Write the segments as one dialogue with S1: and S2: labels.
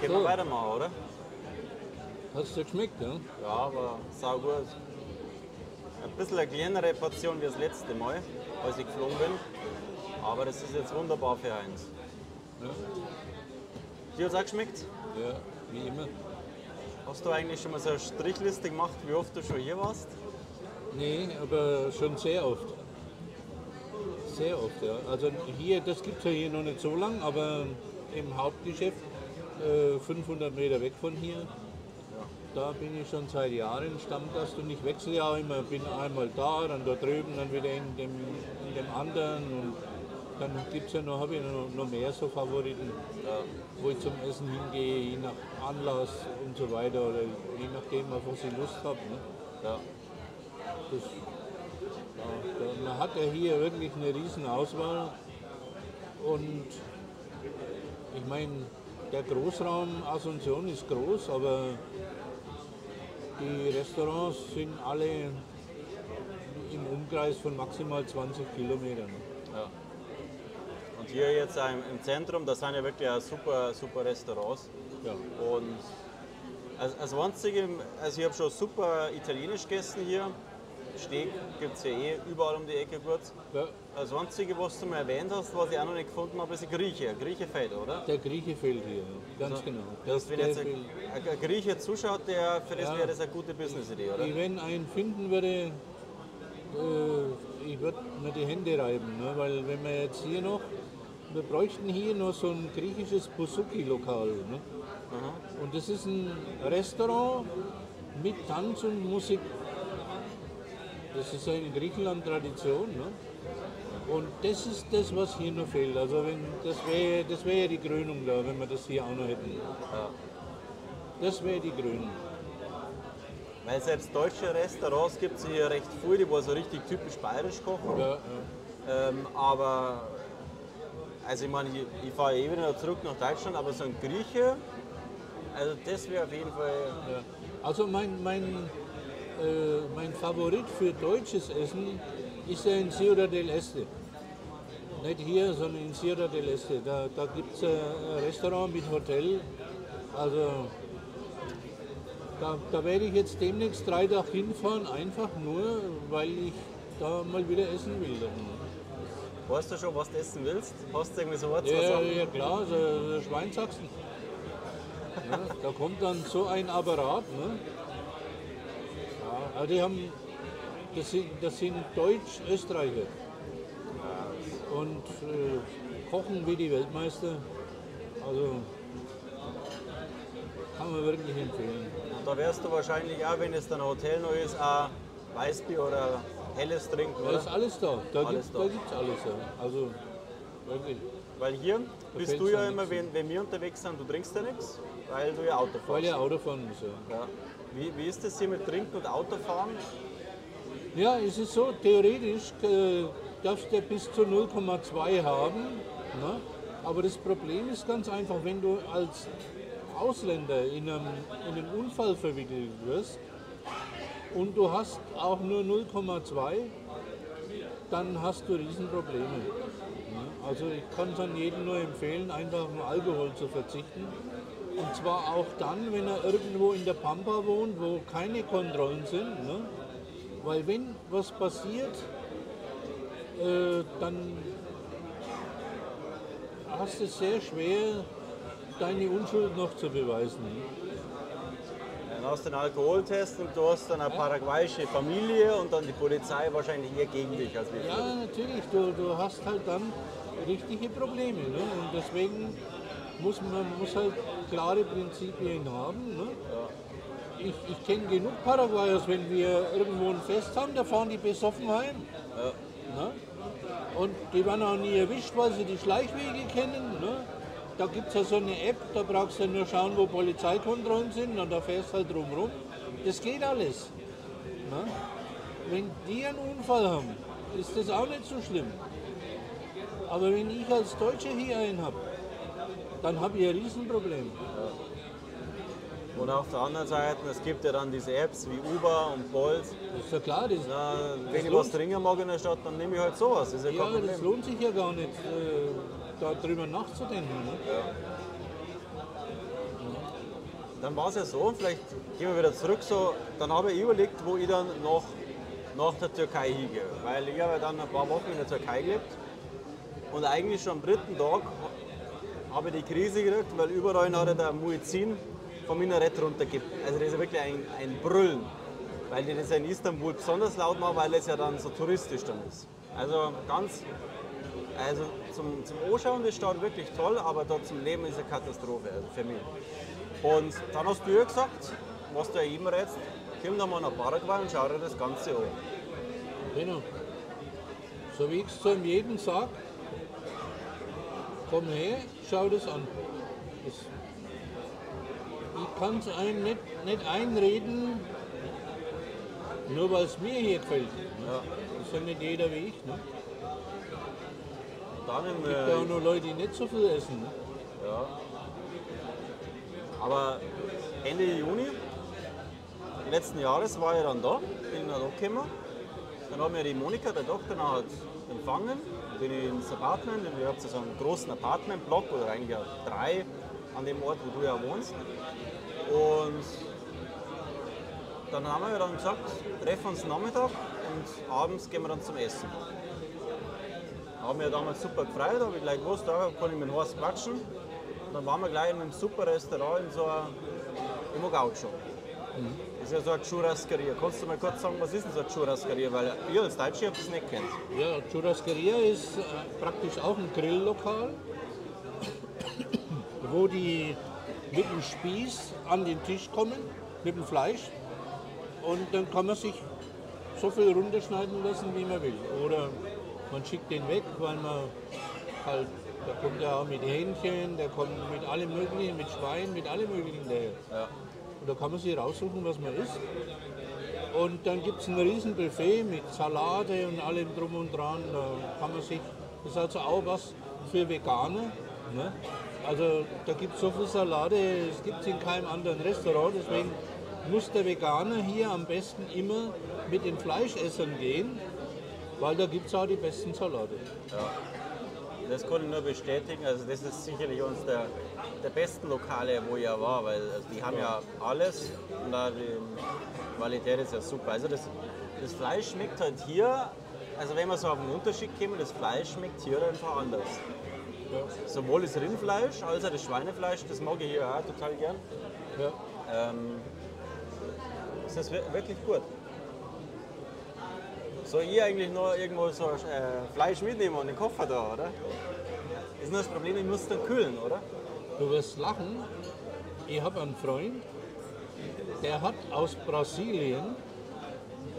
S1: Können
S2: So.
S1: wir weitermachen, oder?
S2: Hat es dir geschmeckt, ja?
S1: Ja, aber sau gut. Ein bisschen eine kleinere Portion wie das letzte Mal, als ich geflogen bin. Aber das ist jetzt wunderbar für Heinz.
S2: Ja,
S1: Dir hat es auch geschmeckt?
S2: ja wie immer.
S1: Hast du eigentlich schon mal so eine Strichliste gemacht, wie oft du schon hier warst?
S2: Nee, aber schon sehr oft. Sehr oft, ja. Also hier, das gibt es ja hier noch nicht so lang, aber im Hauptgeschäft, äh, 500 Meter weg von hier, da bin ich schon seit Jahren Stammgast und ich wechsle ja auch immer. Bin einmal da, dann da drüben, dann wieder in dem, in dem anderen und dann gibt es ja noch, habe ich noch, noch mehr so Favoriten, wo ich zum Essen hingehe, je nach Anlass und so weiter oder je nachdem, auf was ich Lust habe. Ne?
S1: Ja.
S2: Das, ja, da- man hat ja hier wirklich eine riesen Auswahl und ich meine, der Großraum Asunción ist groß, aber die Restaurants sind alle im Umkreis von maximal 20 Kilometern.
S1: Ja. Und hier jetzt im Zentrum, das sind ja wirklich super, super Restaurants.
S2: Ja.
S1: Und als, als einzige, also ich habe schon super Italienisch gegessen hier. Steak gibt es ja eh überall um die Ecke gut.
S2: Ja,
S1: Das einzige, was du mal erwähnt hast, was ich auch noch nicht gefunden habe, ist ein Grieche. Grieche fällt, oder?
S2: der Grieche fehlt hier, ganz genau.
S1: Das, wenn
S2: der
S1: jetzt ein, ein Grieche zuschaut, der, für das
S2: Ja.
S1: wäre das eine gute Business-Idee, oder?
S2: Wenn einen finden würde, äh, ich würde mir die Hände reiben, ne? weil wenn wir jetzt hier noch, wir bräuchten hier noch so ein griechisches Busuki-Lokal. Ne? Und das ist ein Restaurant mit Tanz und Musik. Das ist ja in Griechenland Tradition. Ne? Und das ist das, was hier noch fehlt. Also wenn, das wäre das wär ja die Krönung da, wenn wir das hier auch noch hätten. Das wäre die Krönung.
S1: Weil selbst deutsche Restaurants gibt es hier recht viel, die wo so richtig typisch bayerisch kochen.
S2: Ja, ja.
S1: Ähm, aber, also ich meine, ich, ich fahre eh wieder zurück nach Deutschland, aber so ein Grieche, also das wäre auf jeden Fall,
S2: Ja. Also mein, mein, mein Favorit für deutsches Essen ist ja in Ciudad del Este. Nicht hier, sondern in Ciudad del Este. Da, da gibt es ein Restaurant mit Hotel. Also da, da werde ich jetzt demnächst drei Tage hinfahren, einfach nur, weil ich da mal wieder essen will.
S1: weißt du schon, was du essen willst? Hast du irgendwie so was zu
S2: Ja, ja klar, so, so Schweinsachsen. Ja, da kommt dann so ein Apparat. Ne? Also die haben, das sind, das sind Deutsch-Österreicher. Und äh, kochen wie die Weltmeister. Also kann man wirklich empfehlen.
S1: Und da wärst du wahrscheinlich auch, wenn es dann ein Hotel noch ist, auch Weißbier oder Helles trinken,
S2: Da
S1: oder?
S2: ist alles da. Da
S1: Alles
S2: gibt es
S1: da.
S2: da gibt's alles. Ja. Also wirklich.
S1: Weil hier bist
S2: fällt's
S1: du ja immer, wenn, wenn wir unterwegs sind, du trinkst ja nichts, weil du ja Auto fährst.
S2: Weil ja Auto fahren muss. Ja.
S1: Ja. Wie, wie ist das hier mit Trinken und Autofahren?
S2: Ja, es ist so, theoretisch äh, darfst du bis zu 0,2 haben. Ne? Aber das Problem ist ganz einfach, wenn du als Ausländer in, einem, in einen Unfall verwickelt wirst und du hast auch nur 0,2, dann hast du Riesenprobleme. Ne? Also ich kann es an jedem nur empfehlen, einfach auf Alkohol zu verzichten. Und zwar auch dann, wenn er irgendwo in der Pampa wohnt, wo keine Kontrollen sind. Ne? Weil wenn was passiert, äh, dann hast du es sehr schwer, deine Unschuld noch zu beweisen.
S1: Dann hast du einen Alkoholtest und du hast dann eine paraguayische Familie und dann die Polizei wahrscheinlich eher gegen dich als wir.
S2: Ja, natürlich, du, du hast halt dann richtige Probleme. Ne? Und deswegen muss man muss halt klare Prinzipien haben. Ne? Ich, ich kenne genug Paraguayers, wenn wir irgendwo ein Fest haben, da fahren die besoffen heim. Ne? Und die werden auch nie erwischt, weil sie die Schleichwege kennen. Ne? Da gibt es ja so eine App, da brauchst du nur schauen, wo Polizeikontrollen sind und da fährst halt drumherum. Das geht alles. Ne? Wenn die einen Unfall haben, ist das auch nicht so schlimm. Aber wenn ich als Deutscher hier einen habe, dann habe ich ein Riesenproblem.
S1: Und auf der anderen Seite, es gibt ja dann diese Apps wie Uber und Bolt.
S2: Das ist ja klar, das,
S1: Na, wenn ich was trinken mag in der Stadt, dann nehme ich halt sowas. Das ja
S2: ja, das lohnt sich ja gar nicht, äh, darüber nachzudenken. Ne?
S1: dann war es ja so, vielleicht gehen wir wieder zurück, so, dann habe ich überlegt, wo ich dann nach, nach der Türkei hingehe. Weil ich habe ja dann ein paar Wochen in der Türkei gelebt und eigentlich schon am dritten Tag habe ich die Krise gekriegt, weil überall hat der Muezzin vom Minarett runtergibt. Also das ist wirklich ein, ein Brüllen, weil die das in Istanbul besonders laut machen, weil es ja dann so touristisch dann ist. Also ganz, also zum, zum Anschauen ist Stadt wirklich toll, aber dort zum Leben ist eine Katastrophe also für mich. Und dann hast du ja gesagt, was du ja immer rätst, komm doch mal nach Paraguay und schau dir das Ganze an.
S2: Genau. So wie ich es zu jedem sage, komm her, schau das an. Das, ich kann es einem nicht, nicht einreden, nur weil es mir hier gefällt. Ne?
S1: Ja.
S2: Das ist ja nicht jeder wie ich. Ne?
S1: Dann im,
S2: Es gibt ja auch
S1: äh,
S2: noch Leute, die nicht so viel essen. Ne?
S1: ja. Aber Ende Juni letzten Jahres war ich dann da, bin dann da gekommen. Dann haben wir die Monika, der Tochter, nachher empfangen. Bin ich ins Apartment, ich habe so einen großen Apartmentblock oder eigentlich drei an dem Ort, wo du ja wohnst. Und dann haben wir dann gesagt, treffen uns Nachmittag und abends gehen wir dann zum Essen. Haben wir damals super gefreut, habe ich gleich gewusst, da kann ich mit dem Horst quatschen. Dann waren wir gleich in einem super Restaurant in so einem Gaucho. Das ist ja so eine Churrascaria. Kannst du mal kurz sagen, was ist denn so eine Churrascaria? Weil ihr als Deutsche habt das nicht kennt.
S2: Ja, Churrascaria ist äh, praktisch auch ein Grilllokal, wo die mit dem Spieß an den Tisch kommen, mit dem Fleisch. Und dann kann man sich so viel runterschneiden lassen, wie man will. Oder man schickt den weg, weil man halt, da kommt ja auch mit Hähnchen, der kommt mit allem Möglichen, mit Schwein, mit allem Möglichen daher.
S1: Ja.
S2: Und da kann man sich raussuchen, was man isst. Und dann gibt es ein riesen Buffet mit Salate und allem drum und dran. Da kann man sich, das ist also auch was für Veganer. Ne? Also da gibt es so viel Salate, es gibt es in keinem anderen Restaurant. Deswegen muss der Veganer hier am besten immer mit den Fleischessern gehen, weil da gibt es auch die besten Salate.
S1: Das kann ich nur bestätigen. Also das ist sicherlich eines der, der besten Lokale, wo ich ja war, weil also die haben ja alles und da die Qualität ist ja super. Also das, das Fleisch schmeckt halt hier, also wenn wir so auf den Unterschied kommen, das Fleisch schmeckt hier einfach anders. Sowohl das Rindfleisch als auch das Schweinefleisch, das mag ich hier auch total gern.
S2: Ja.
S1: Ähm, das ist wir- wirklich gut. Soll ich eigentlich noch irgendwo so äh, Fleisch mitnehmen und den Koffer da, oder? Ist nur das Problem, ich muss dann kühlen, oder?
S2: Du wirst lachen. Ich habe einen Freund, der hat aus Brasilien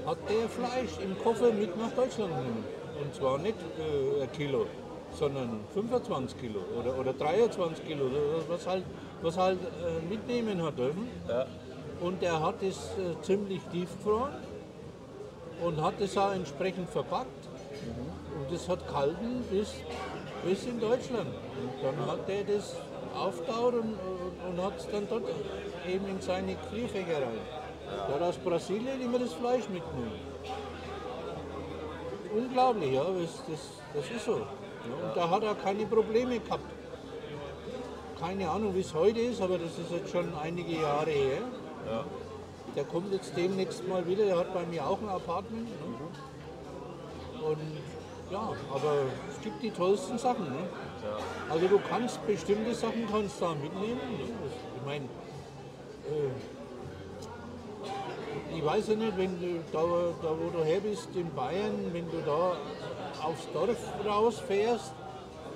S2: hat der Fleisch im Koffer mit nach Deutschland genommen. Und zwar nicht äh, ein Kilo, sondern 25 Kilo oder, oder 23 Kilo, was halt, was halt äh, mitnehmen hat dürfen.
S1: Ja.
S2: Und er hat es äh, ziemlich tiefgefroren und hat es auch entsprechend verpackt. Und das hat gehalten bis, bis in Deutschland. Und dann hat er das aufgebaut und, und, und hat es dann dort eben in seine Gefrierfächer rein. Der hat aus Brasilien immer das Fleisch mitgenommen. Unglaublich, ja, das, das, das ist so. Ja, und da hat er keine Probleme gehabt. Keine Ahnung, wie es heute ist, aber das ist jetzt schon einige Jahre her. Der kommt jetzt demnächst mal wieder, der hat bei mir auch ein Apartment. Ne? Und ja, aber es gibt die tollsten Sachen. Ne? Also du kannst bestimmte Sachen kannst da mitnehmen. Ne? Ich meine, äh, ich weiß ja nicht, wenn du da, da wo du her bist in Bayern, wenn du da aufs Dorf rausfährst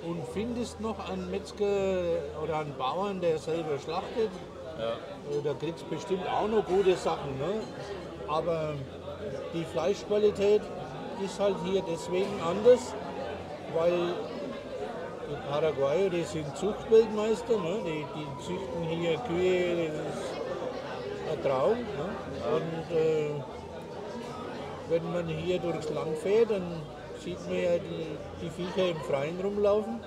S2: und findest noch einen Metzger oder einen Bauern, der selber schlachtet, äh, da kriegst du bestimmt auch noch gute Sachen. Ne? Aber die Fleischqualität ist halt hier deswegen anders, weil die Paraguayer, die sind Zuchtweltmeister, ne? die, die züchten hier Kühe, das ist ein Traum. Ne? Und äh, wenn man hier durchs Land fährt, dann sieht man ja die, die Viecher im Freien rumlaufen.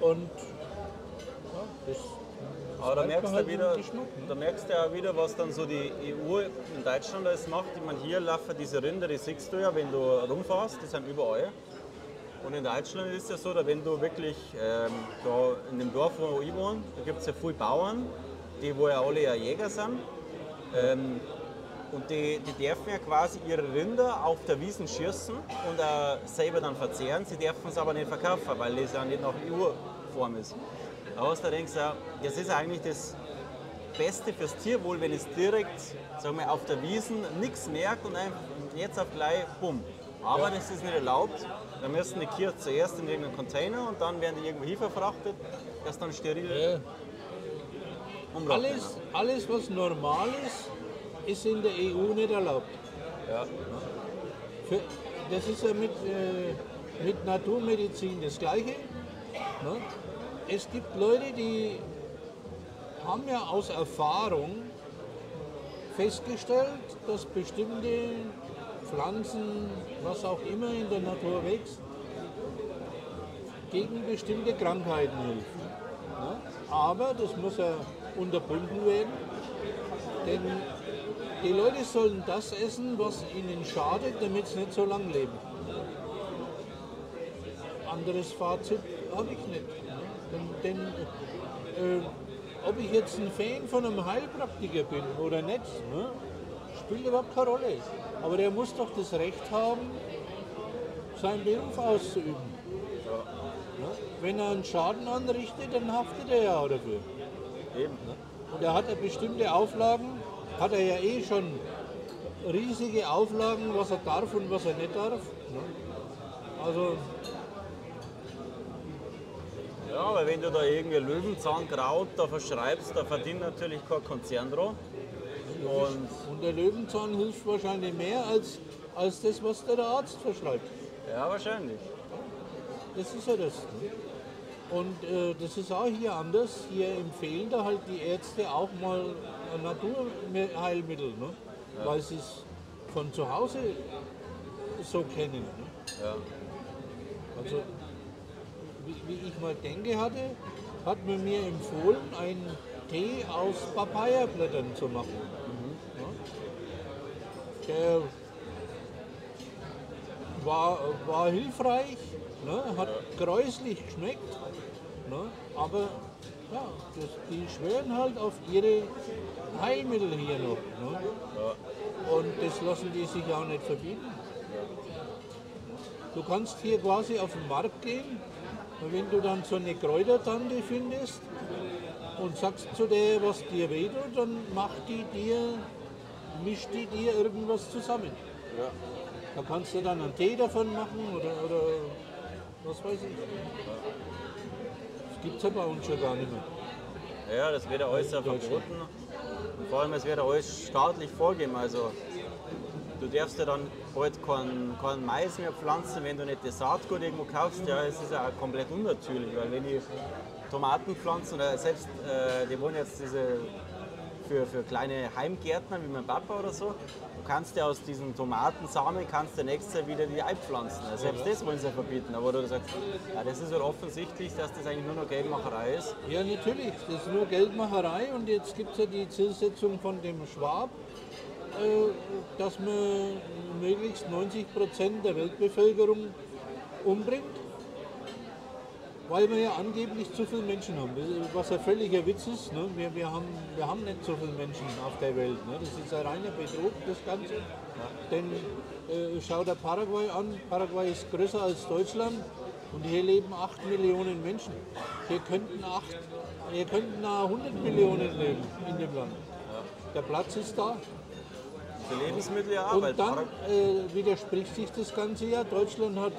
S2: Und ja, das
S1: Aber da merkst,
S2: halt
S1: wieder,
S2: Geschmack, ne?
S1: da merkst du ja wieder, was dann so die EU in Deutschland alles macht. Ich meine, hier laufen diese Rinder, die siehst du ja, wenn du rumfährst, die sind überall. Und in Deutschland ist es ja so, dass wenn du wirklich ähm, da in dem Dorf, wo ich wohne, da gibt es ja viele Bauern die wo ja alle ja Jäger sind. Ähm, und die, die dürfen ja quasi ihre Rinder auf der Wiesen schießen und äh, selber dann verzehren. Sie dürfen es aber nicht verkaufen, weil das ja nicht nach EU-Form ist. Aber da denkst du, das ist eigentlich das Beste fürs Tierwohl, wenn es direkt sagen wir, auf der Wiesen nichts merkt und einfach jetzt auf gleich, bumm. Aber das ist nicht erlaubt. Da müssen die Kühe zuerst in irgendeinen Container und dann werden die irgendwo hin verfrachtet, das dann steril
S2: Ja.
S1: umlaufen.
S2: Alles, alles, was normal ist, ist in der EU nicht erlaubt.
S1: Ja.
S2: Für, das ist ja mit, äh, mit Naturmedizin das Gleiche. Ne? Es gibt Leute, die haben ja aus Erfahrung festgestellt, dass bestimmte Pflanzen, was auch immer in der Natur wächst, gegen bestimmte Krankheiten helfen. Ne? Aber das muss ja unterbunden werden, denn die Leute sollen das essen, was ihnen schadet, damit sie nicht so lang leben. Anderes Fazit habe ich nicht. Ne? Denn, denn äh, ob ich jetzt ein Fan von einem Heilpraktiker bin oder nicht, ne, spielt überhaupt keine Rolle. Aber der muss doch das Recht haben, seinen Beruf auszuüben. Ne? Wenn er einen Schaden anrichtet, dann haftet er ja auch dafür.
S1: Eben.
S2: Und er hat ja bestimmte Auflagen, hat er ja eh schon riesige Auflagen, was er darf und was er nicht darf. Ne? Also,
S1: Ja, aber wenn du da irgendwie Löwenzahnkraut da verschreibst, da verdient natürlich kein Konzern dran. Und
S2: und der Löwenzahn hilft wahrscheinlich mehr als, als das, was der Arzt verschreibt.
S1: ja, wahrscheinlich.
S2: Das ist ja das. Ne? Und äh, das ist auch hier anders. Hier empfehlen da halt die Ärzte auch mal Naturheilmittel, ne? weil sie es von zu Hause so kennen. Ne?
S1: Ja.
S2: Also, wie, wie ich mal denke hatte, hat man mir empfohlen, einen Tee aus Papaya-Blättern zu machen. Ja. Der war, war hilfreich, ne? hat gräuslich geschmeckt, ne? aber ja, das, die schwören halt auf ihre Heilmittel hier noch. Ne? Und das lassen die sich auch nicht verbieten. Du kannst hier quasi auf den Markt gehen und wenn du dann so eine Kräutertante findest und sagst zu der, was dir wehtut, dann macht die dir, mischt die dir irgendwas zusammen.
S1: Ja.
S2: Da kannst du dann einen Tee davon machen oder, oder was weiß ich. Das gibt es ja bei uns schon gar nicht mehr.
S1: Ja, das wird ja alles verboten. Vor allem, es wird ja alles staatlich vorgegeben. Also, du darfst ja dann bald keinen kein Mais mehr pflanzen, wenn du nicht das Saatgut irgendwo kaufst. Ja, es ist ja auch komplett unnatürlich, weil wenn die Tomaten pflanzen oder selbst, äh, die wollen jetzt diese für, für kleine Heimgärtner wie mein Papa oder so, du kannst ja aus diesen Tomatensamen kannst du nächstes Jahr wieder die Ei pflanzen. Also selbst das wollen sie verbieten. Aber du sagst, ja, das ist halt offensichtlich, dass das eigentlich nur noch Geldmacherei ist.
S2: Ja, natürlich, das ist nur Geldmacherei und jetzt gibt es ja die Zielsetzung von dem Schwab, dass man möglichst 90 Prozent der Weltbevölkerung umbringt, weil wir ja angeblich zu viele Menschen haben. Was ein völliger Witz ist, ne? wir, wir, haben, wir haben nicht so viele Menschen auf der Welt. Ne? Das ist ein reiner Betrug, das Ganze. Denn äh, schau dir Paraguay an, Paraguay ist größer als Deutschland und hier leben 8 Millionen Menschen. Hier könnten, 8, hier könnten nahe 100 Millionen leben in dem Land. Der Platz ist da.
S1: Für Lebensmittel ja
S2: Und dann äh, widerspricht sich das Ganze ja. Deutschland hat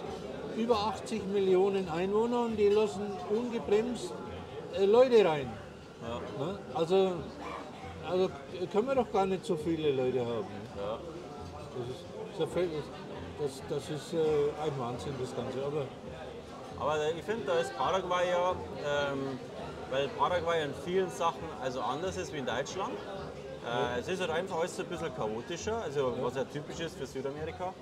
S2: über 80 Millionen Einwohner und die lassen ungebremst äh, Leute rein. Ne? Also, also können wir doch gar nicht so viele Leute haben. Ne?
S1: Ja.
S2: Das ist, das das, das ist äh, ein Wahnsinn, das Ganze. Aber
S1: Aber ich finde, da ist Paraguay ja, ähm, weil Paraguay in vielen Sachen also anders ist wie in Deutschland. Äh, es ist halt einfach alles ein bisschen chaotischer, also was ja typisch ist für Südamerika.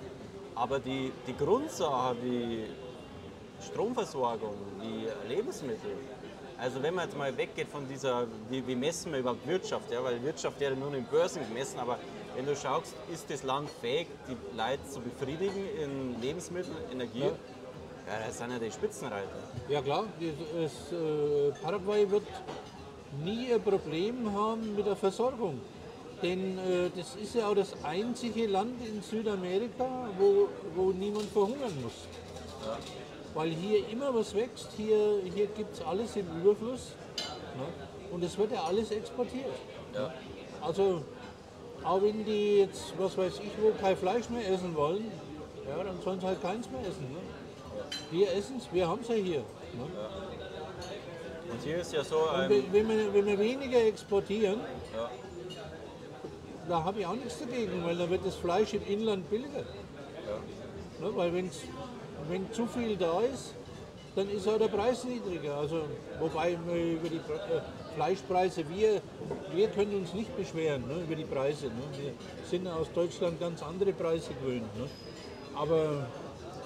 S1: Aber die, die Grundsache wie Stromversorgung, wie Lebensmittel, also wenn man jetzt mal weggeht von dieser, wie, wie messen wir überhaupt Wirtschaft, ja, weil Wirtschaft ja nur in Börsen gemessen, aber wenn du schaust, ist das Land fähig, die Leute zu befriedigen in Lebensmittel, Energie, ja. das sind ja die Spitzenreiter.
S2: ja klar, das, das, äh, Paraguay wird nie ein Problem haben mit der Versorgung. Denn äh, das ist ja auch das einzige Land in Südamerika, wo, wo niemand verhungern muss. Weil hier immer was wächst, hier, hier gibt es alles im Überfluss. Ne? Und es wird ja alles exportiert.
S1: Ja.
S2: Also, auch wenn die jetzt, was weiß ich, wo kein Fleisch mehr essen wollen, ja, dann sollen sie halt keins mehr essen. Ne? Wir essen es, wir haben es ja hier. Ne?
S1: Und hier ist ja so ein.
S2: wenn, wenn, wir, wenn wir weniger exportieren,
S1: Ja.
S2: Da habe ich auch nichts dagegen, weil dann wird das Fleisch im Inland billiger. Ne? Weil wenn's, wenn zu viel da ist, dann ist auch der Preis niedriger. Also, wobei wir über die äh, Fleischpreise, wir, wir können uns nicht beschweren ne, über die Preise. Ne? Wir sind aus Deutschland ganz andere Preise gewöhnt. Ne? Aber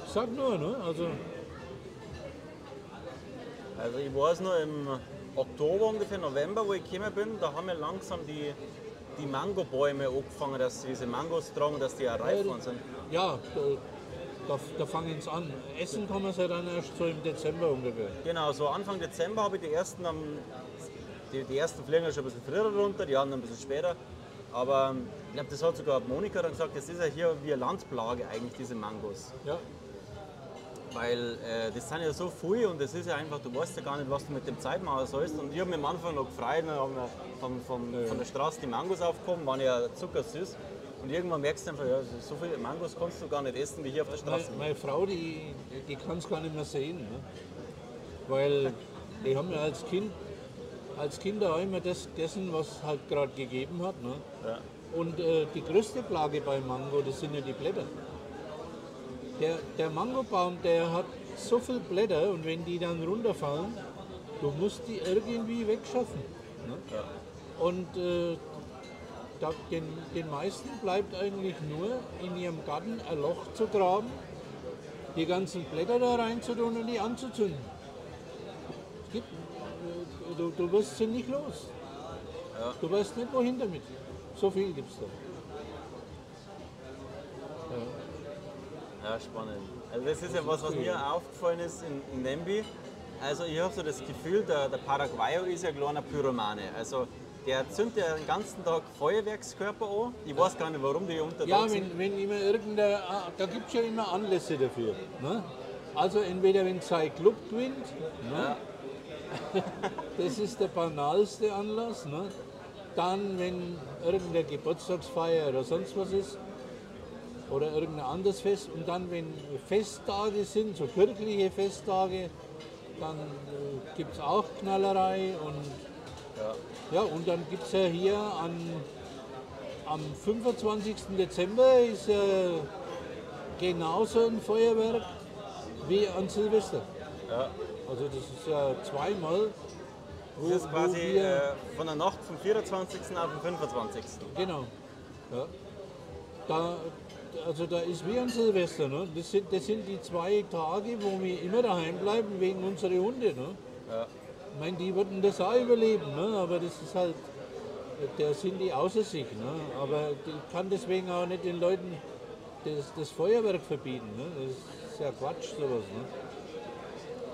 S2: ich sag nur, ne? also
S1: Also ich weiß noch im Oktober, ungefähr November, wo ich gekommen bin, da haben wir langsam die, die Mangobäume angefangen, dass diese Mangos tragen, dass die auch reif geworden sind.
S2: ja, da, da, fangen es an. Essen kann man sie dann erst so im Dezember ungefähr.
S1: Genau, so Anfang Dezember habe ich die ersten am, die, die ersten fliegen schon ein bisschen früher runter, die anderen ein bisschen später. Aber ähm, ich glaube, das hat sogar Monika dann gesagt, das ist ja hier wie eine Landplage eigentlich, diese Mangos.
S2: Ja,
S1: Weil äh, das sind ja so viel und das ist ja einfach, du weißt ja gar nicht, was du mit dem Zeit machen sollst. Und ich habe mich am Anfang noch gefreut, dann haben wir von, von, von der Straße die Mangos aufgekommen, waren ja zuckersüß. Und irgendwann merkst du einfach, ja, so viele Mangos kannst du gar nicht essen wie hier auf der
S2: meine,
S1: Straße.
S2: meine Frau, die, die kann es gar nicht mehr sehen. Ne? Weil die haben ja als Kind, als Kinder auch immer das gegessen, was halt gerade gegeben hat. Ne?
S1: Ja.
S2: Und äh, die größte Plage bei Mango, das sind ja die Blätter. Der, der Mangobaum, der hat so viele Blätter und wenn die dann runterfallen, du musst die irgendwie wegschaffen. Ne? Und äh, da, den, den meisten bleibt eigentlich nur in ihrem Garten ein Loch zu graben, die ganzen Blätter da reinzutun und die anzuzünden. Es gibt, äh, du, du wirst sie nicht los. Du weißt nicht, wohin damit. So viel gibt es da.
S1: Ja, spannend. Also das ist ja was, was mir aufgefallen ist in, in Nembi. Also ich habe so das Gefühl, der, der Paraguayo ist ja ein kleiner Pyromane. Also der zündet ja den ganzen Tag Feuerwerkskörper an. Ich weiß gar nicht, warum die unter
S2: Ja,
S1: sind.
S2: wenn, wenn immer irgendein, ah, da gibt es ja immer Anlässe dafür. Ne? Also entweder wenn sein Club gewinnt, ne? das ist der banalste Anlass. Ne? Dann, wenn irgendeine Geburtstagsfeier oder sonst was ist, oder irgendein anderes Fest. Und dann, wenn Festtage sind, so kirchliche Festtage, dann äh, gibt es auch Knallerei. Und, ja. und dann gibt es ja hier an, am 25. Dezember ist ja genauso ein Feuerwerk wie an Silvester.
S1: Ja.
S2: Also das ist ja zweimal. Wo,
S1: Das ist
S2: wo
S1: quasi
S2: wir,
S1: äh, von der Nacht vom 24. auf den 25.
S2: Genau. Ja. Da, also da ist wie an Silvester. Ne? Das, sind, das sind die zwei Tage, wo wir immer daheim bleiben wegen unserer Hunde. Ne?
S1: Ja.
S2: Ich meine, die würden das auch überleben, ne? aber das ist halt, da sind die außer sich. Ne? Aber ich kann deswegen auch nicht den Leuten das, das Feuerwerk verbieten. Ne? Das ist ja Quatsch, sowas. Ne?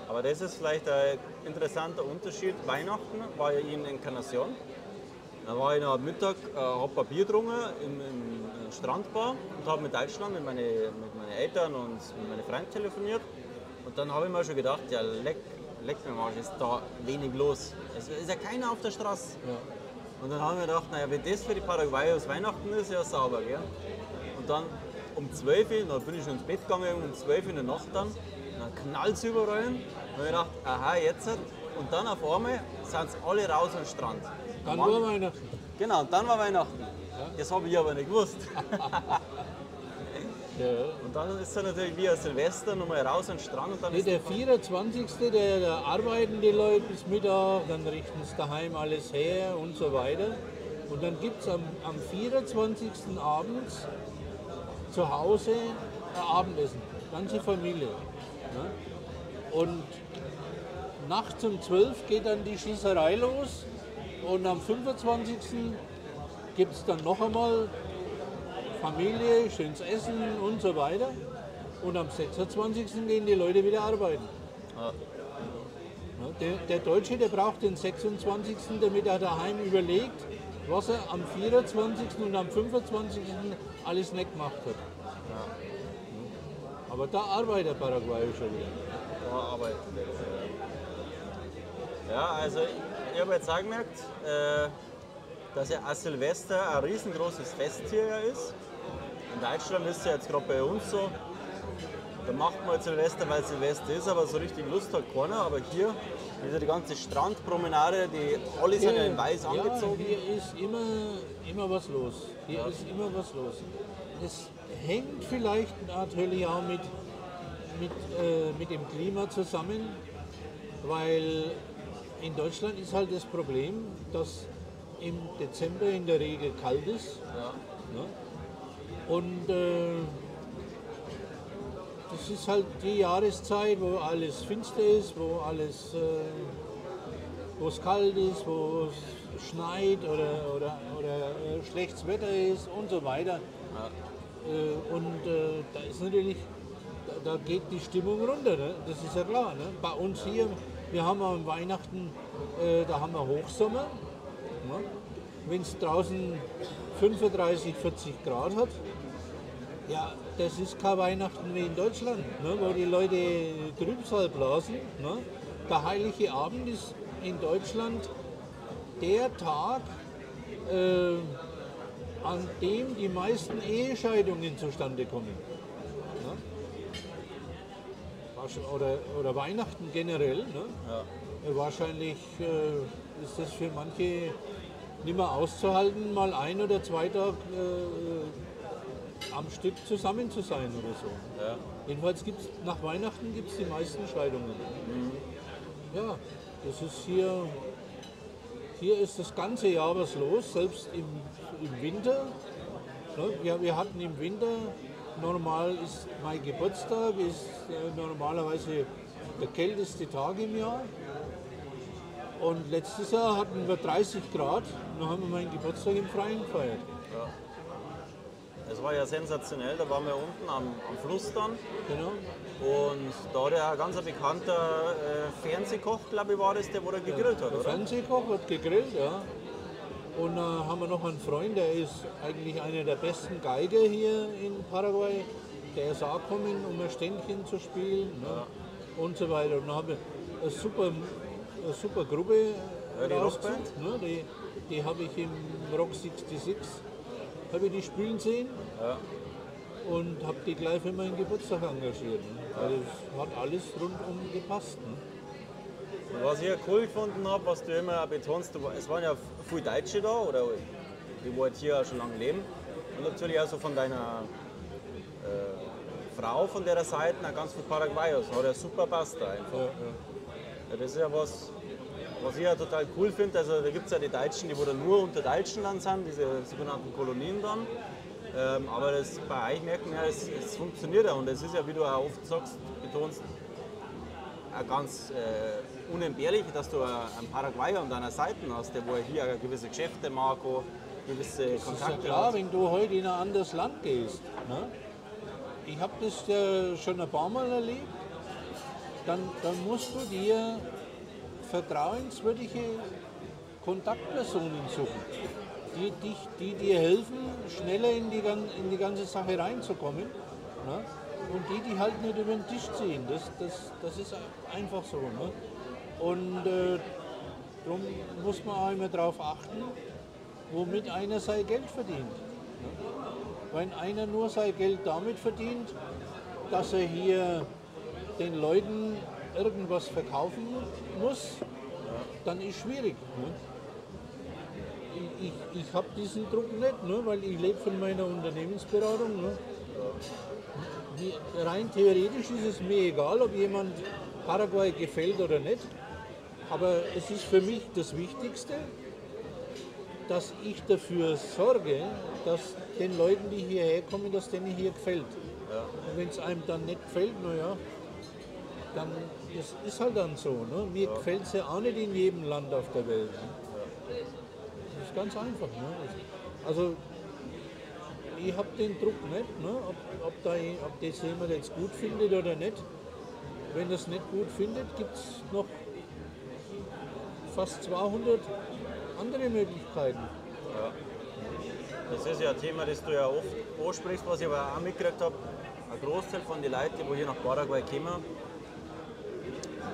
S1: Aber das ist vielleicht ein interessanter Unterschied. Weihnachten war ja in Encarnacion. Da war ich am Mittag, äh, habe ein Bier getrunken im, im, im Strandbar und habe mit Deutschland, mit, meine, mit meinen Eltern und mit meinen Freunden telefoniert. Und dann habe ich mir schon gedacht, ja leck, leck mir mal, ist da wenig los. Es ist ja keiner auf der Straße.
S2: Ja.
S1: Und dann haben wir gedacht, naja, wenn das für die Paraguayos Weihnachten ist, ja sauber, gell? Und dann um 12 Uhr, dann bin ich schon ins Bett gegangen, um 12 Uhr in der Nacht dann, dann knallt es überall. Und dann habe ich gedacht, aha, jetzt. Und dann auf einmal sind sie alle raus am Strand.
S2: Dann
S1: Mann-
S2: war Weihnachten.
S1: Genau, und dann war Weihnachten. Das habe ich aber nicht gewusst.
S2: Ja.
S1: Und dann ist es natürlich wie ein Silvester nochmal raus am Strand und dann
S2: Nee,
S1: ist
S2: der
S1: die-
S2: 24. Der, da arbeiten die Leute bis Mittag, dann richten sie daheim alles her und so weiter. Und dann gibt es am, am 24. abends zu Hause ein Abendessen, ganze Familie. Ne? Und nachts um 12 geht dann die Schießerei los und am 25. gibt es dann noch einmal Familie, schönes Essen und so weiter. Und am 26. gehen die Leute wieder arbeiten.
S1: Ja.
S2: Der, der Deutsche, der braucht den 26., damit er daheim überlegt, was er am 24. und am 25. alles nicht gemacht hat. Aber da arbeitet Paraguay schon wieder.
S1: Da arbeiten die. Ja, also ich habe jetzt auch gemerkt, äh, dass ja Silvester ein riesengroßes Fest hier ist. In Deutschland ist es ja jetzt gerade bei uns so, da macht man Silvester, weil Silvester ist, aber so richtig Lust hat keiner. Aber hier ist ja die ganze Strandpromenade, die alle sind ja in weiß angezogen.
S2: Ja, hier ist immer, immer was los. Hier ist immer was los. Das hängt vielleicht natürlich auch mit, mit, äh, mit dem Klima zusammen, weil in Deutschland ist halt das Problem, dass im Dezember in der Regel kalt ist. Ne? Und äh, das ist halt die Jahreszeit, wo alles finster ist, wo alles, äh, wo es kalt ist, wo es schneit oder, oder, oder äh, schlechtes Wetter ist und so weiter. Äh, und äh, da ist natürlich, da, da geht die Stimmung runter, ne? das ist ja klar. Ne? Bei uns hier, wir haben am Weihnachten, äh, da haben wir Hochsommer. Ne? Wenn es draußen 35, 40 Grad hat, ja, das ist kein Weihnachten wie in Deutschland, ne, wo die Leute Trübsal blasen. Ne. Der Heilige Abend ist in Deutschland der Tag, äh, an dem die meisten Ehescheidungen zustande kommen. Ne. Oder, oder Weihnachten generell. Ne. Äh, Wahrscheinlich äh, ist das für manche nicht mehr auszuhalten, mal ein oder zwei Tage äh, am Stück zusammen zu sein oder so.
S1: Ja.
S2: Jedenfalls gibt es nach Weihnachten gibt's die meisten Scheidungen. Ja, das ist hier, hier ist das ganze Jahr was los, selbst im, im Winter. Ne, wir, wir hatten im Winter, normal ist mein Geburtstag, ist äh, normalerweise der kälteste Tag im Jahr. Und letztes Jahr hatten wir 30 Grad, dann haben wir meinen Geburtstag im Freien gefeiert.
S1: Es war ja sensationell, da waren wir unten am, am Fluss dann.
S2: Genau.
S1: Und da hat ja ein ganz bekannter äh, Fernsehkoch, glaube ich, war das, der wo er gegrillt hat,
S2: Der
S1: oder?
S2: Fernsehkoch hat gegrillt, ja. Und äh, haben wir noch einen Freund, der ist eigentlich einer der besten Geiger hier in Paraguay. Der ist auch gekommen, um ein Ständchen zu spielen ne? und so weiter. Und dann haben wir eine super, eine super Gruppe
S1: die
S2: rausgesucht,
S1: Rockband?
S2: Ne? Die, die habe ich im Rock 66 habe ich die spielen sehen
S1: Ja.
S2: und habe die gleich für meinen Geburtstag engagiert. Ne? Also es hat alles rundum gepasst. Ne?
S1: Was ich ja cool gefunden habe, was du immer betonst, es waren ja viele Deutsche da, oder die wo jetzt hier auch schon lange leben. Und natürlich auch so von deiner äh, Frau von der Seite, ganz viele Paraguayos. Hat ja super passt da einfach.
S2: Ja. Ja,
S1: das ist ja was, was ich ja total cool finde. Also da gibt es ja die Deutschen, die wo dann nur unter Deutschen dann sind, diese sogenannten Kolonien dann. Ähm, aber das bei euch merken ja, es, es funktioniert ja und es ist ja, wie du auch oft sagst, betonst, auch ganz äh, unentbehrlich, dass du einen Paraguayer an deiner Seite hast, der wo hier gewisse Geschäfte macht, gewisse
S2: Das ist ja
S1: Kontakte
S2: klar,
S1: hat.
S2: wenn du heute in ein anderes Land gehst. Ne? Ich habe das ja schon ein paar Mal erlebt. Dann, dann musst du dir vertrauenswürdige Kontaktpersonen suchen, die, dich, die dir helfen, schneller in die, in die ganze Sache reinzukommen. Ne? Und die, die halt nicht über den Tisch ziehen. Das, das, das ist einfach so. Ne? Und äh, darum muss man auch immer darauf achten, womit einer sein Geld verdient. Wenn einer nur sein Geld damit verdient, dass er hier den Leuten irgendwas verkaufen muss, dann ist schwierig. Ne? Ich, ich, ich habe diesen Druck nicht, ne? weil ich lebe von meiner Unternehmensberatung. Ne? Rein theoretisch ist es mir egal, ob jemand Paraguay gefällt oder nicht. Aber es ist für mich das Wichtigste, dass ich dafür sorge, dass den Leuten, die hierher kommen, dass denen hier gefällt. Und wenn es einem dann nicht gefällt, naja, dann das ist halt dann so. Ne? Mir gefällt es ja auch nicht in jedem Land auf der Welt. Ne? Das ist ganz einfach. Ne? Also ich habe den Druck nicht, ne? ob, ob, da, ob das jemand jetzt gut findet oder nicht. Wenn das nicht gut findet, gibt es noch fast 200 andere Möglichkeiten.
S1: Das ist ja ein Thema, das du ja oft ansprichst, was ich aber auch mitgekriegt habe. Ein Großteil von den Leuten, die hier nach Paraguay kommen,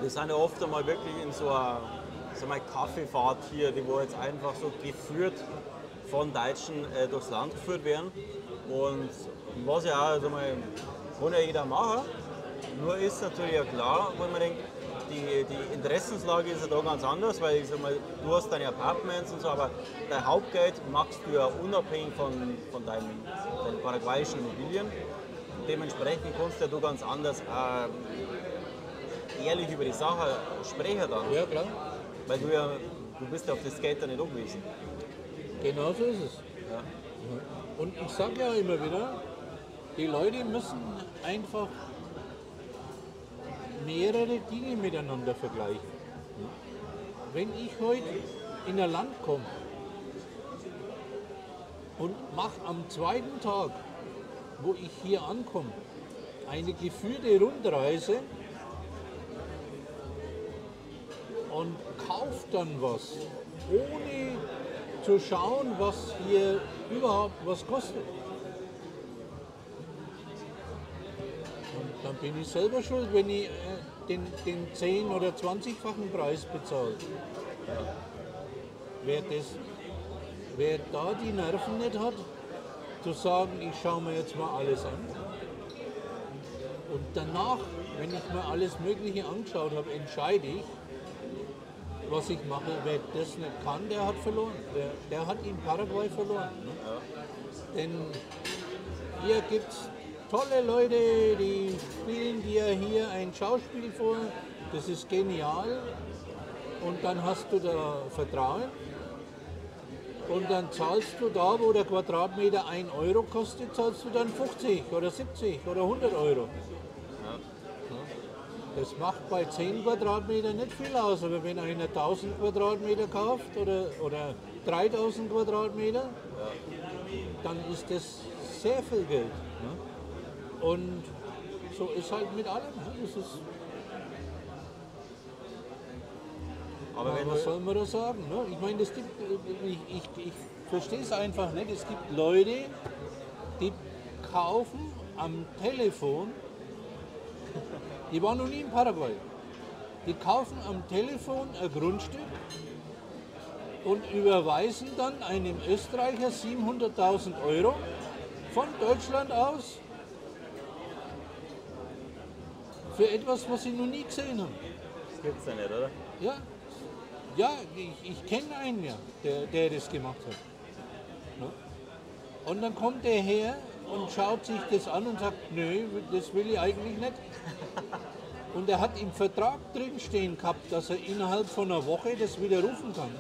S1: die sind ja oft einmal wirklich in so einer Kaffeefahrt hier, die wo jetzt einfach so geführt von Deutschen äh, durchs Land geführt werden. Und was ja auch, mal, kann ja jeder machen. Nur ist natürlich ja klar, wenn man denkt, die, die Interessenslage ist ja da ganz anders, weil ich sag mal, du hast deine Apartments und so, aber dein Hauptgeld machst du ja unabhängig von, von deinen, deinen paraguayischen Immobilien. Dementsprechend kannst ja du ganz anders äh, ehrlich über die Sache sprechen dann.
S2: Ja, klar.
S1: Weil du ja, du bist ja auf das dann nicht angewiesen.
S2: Genau so ist es.
S1: Ja.
S2: Und ich sage ja immer wieder, die Leute müssen einfach mehrere Dinge miteinander vergleichen. Wenn ich heute in ein Land komme und mache am zweiten Tag, wo ich hier ankomme, eine geführte Rundreise und kaufe dann was, ohne zu schauen, was hier überhaupt was kostet. Und dann bin ich selber schuld, wenn ich äh, den, den 10- oder 20-fachen Preis bezahle. Wer, das, wer da die Nerven nicht hat, zu sagen, ich schaue mir jetzt mal alles an. Und danach, wenn ich mir alles Mögliche angeschaut habe, entscheide ich, was ich mache. Wer das nicht kann, der hat verloren. Der, der hat in Paraguay verloren. Ne? Denn hier gibt es tolle Leute, die spielen dir hier ein Schauspiel vor. Das ist genial. Und dann hast du da Vertrauen. Und dann zahlst du da, wo der Quadratmeter 1 Euro kostet, zahlst du dann 50 oder 70 oder 100 Euro. Das macht bei 10 Quadratmetern nicht viel aus, aber wenn einer 1000 Quadratmeter kauft oder, oder 3000 Quadratmeter, dann ist das sehr viel Geld. Ne? Und so ist halt mit allem. Ne?
S1: Aber wenn
S2: was soll man da sagen? Ne? Ich meine, es gibt, ich, ich, ich verstehe es einfach nicht. Es gibt Leute, die kaufen am Telefon, die waren noch nie in Paraguay, die kaufen am Telefon ein Grundstück und überweisen dann einem Österreicher 700.000 Euro von Deutschland aus für etwas, was sie noch nie gesehen haben.
S1: das gibt's ja nicht, oder?
S2: Ja, ja ich, ich kenne einen ja, der, der das gemacht hat. Und dann kommt der her und schaut sich das an und sagt, nö, das will ich eigentlich nicht. Und er hat im Vertrag drinstehen gehabt, dass er innerhalb von einer Woche das widerrufen kann.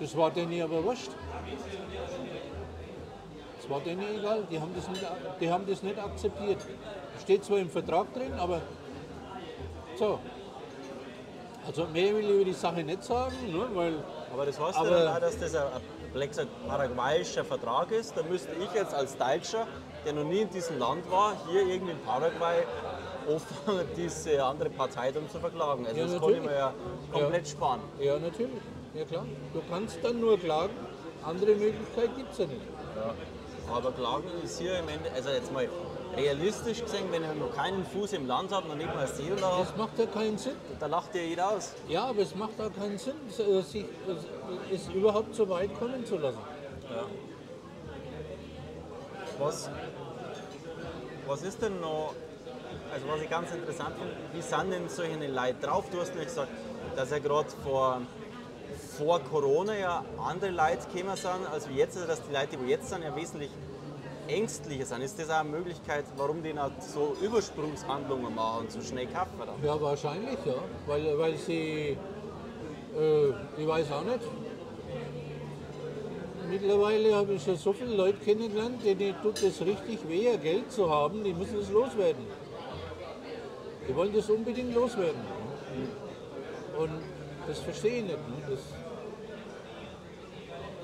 S2: Das war denen aber wurscht. Das war denen egal, die haben das nicht, die haben das nicht akzeptiert. Steht zwar im Vertrag drin, aber so. Also mehr will ich über die Sache nicht sagen, ne, weil
S1: Aber das heißt
S2: Aber-
S1: ja dann auch, dass das ein, gesagt, paraguayischer Vertrag ist. Da müsste ich jetzt als Deutscher, der noch nie in diesem Land war, hier irgendwie in Paraguay offen diese andere Partei dann zu verklagen. Also
S2: Ja,
S1: das kann ich
S2: natürlich.
S1: mir ja komplett sparen.
S2: Ja, natürlich. Ja klar. Du kannst dann nur klagen. Andere Möglichkeit gibt es ja nicht.
S1: Aber Klagen ist hier im Ende, also jetzt mal realistisch gesehen, wenn ich noch keinen Fuß im Land habe, noch nicht mal eine Seele habe,
S2: Das macht ja keinen Sinn.
S1: da lacht dir jeder aus.
S2: Ja, aber es macht auch keinen Sinn, äh, sich äh, es überhaupt so weit kommen zu lassen.
S1: Was, was ist denn noch, also was ich ganz interessant finde, wie sind denn solche Leute drauf? Du hast mir gesagt, dass ja gerade vor, vor Corona ja andere Leute gekommen sind, als wir jetzt, also dass die Leute, die jetzt sind, ja wesentlich ängstlicher sind. Ist das auch eine Möglichkeit, warum die noch so Übersprungshandlungen machen und so schnell kaufen? Dann?
S2: Ja, wahrscheinlich, ja. Weil, weil sie, äh, ich weiß auch nicht. Mittlerweile habe ich schon so viele Leute kennengelernt, denen tut es richtig weh, Geld zu haben, die müssen es loswerden. Die wollen das unbedingt loswerden. Und das verstehe ich nicht. Ne? Das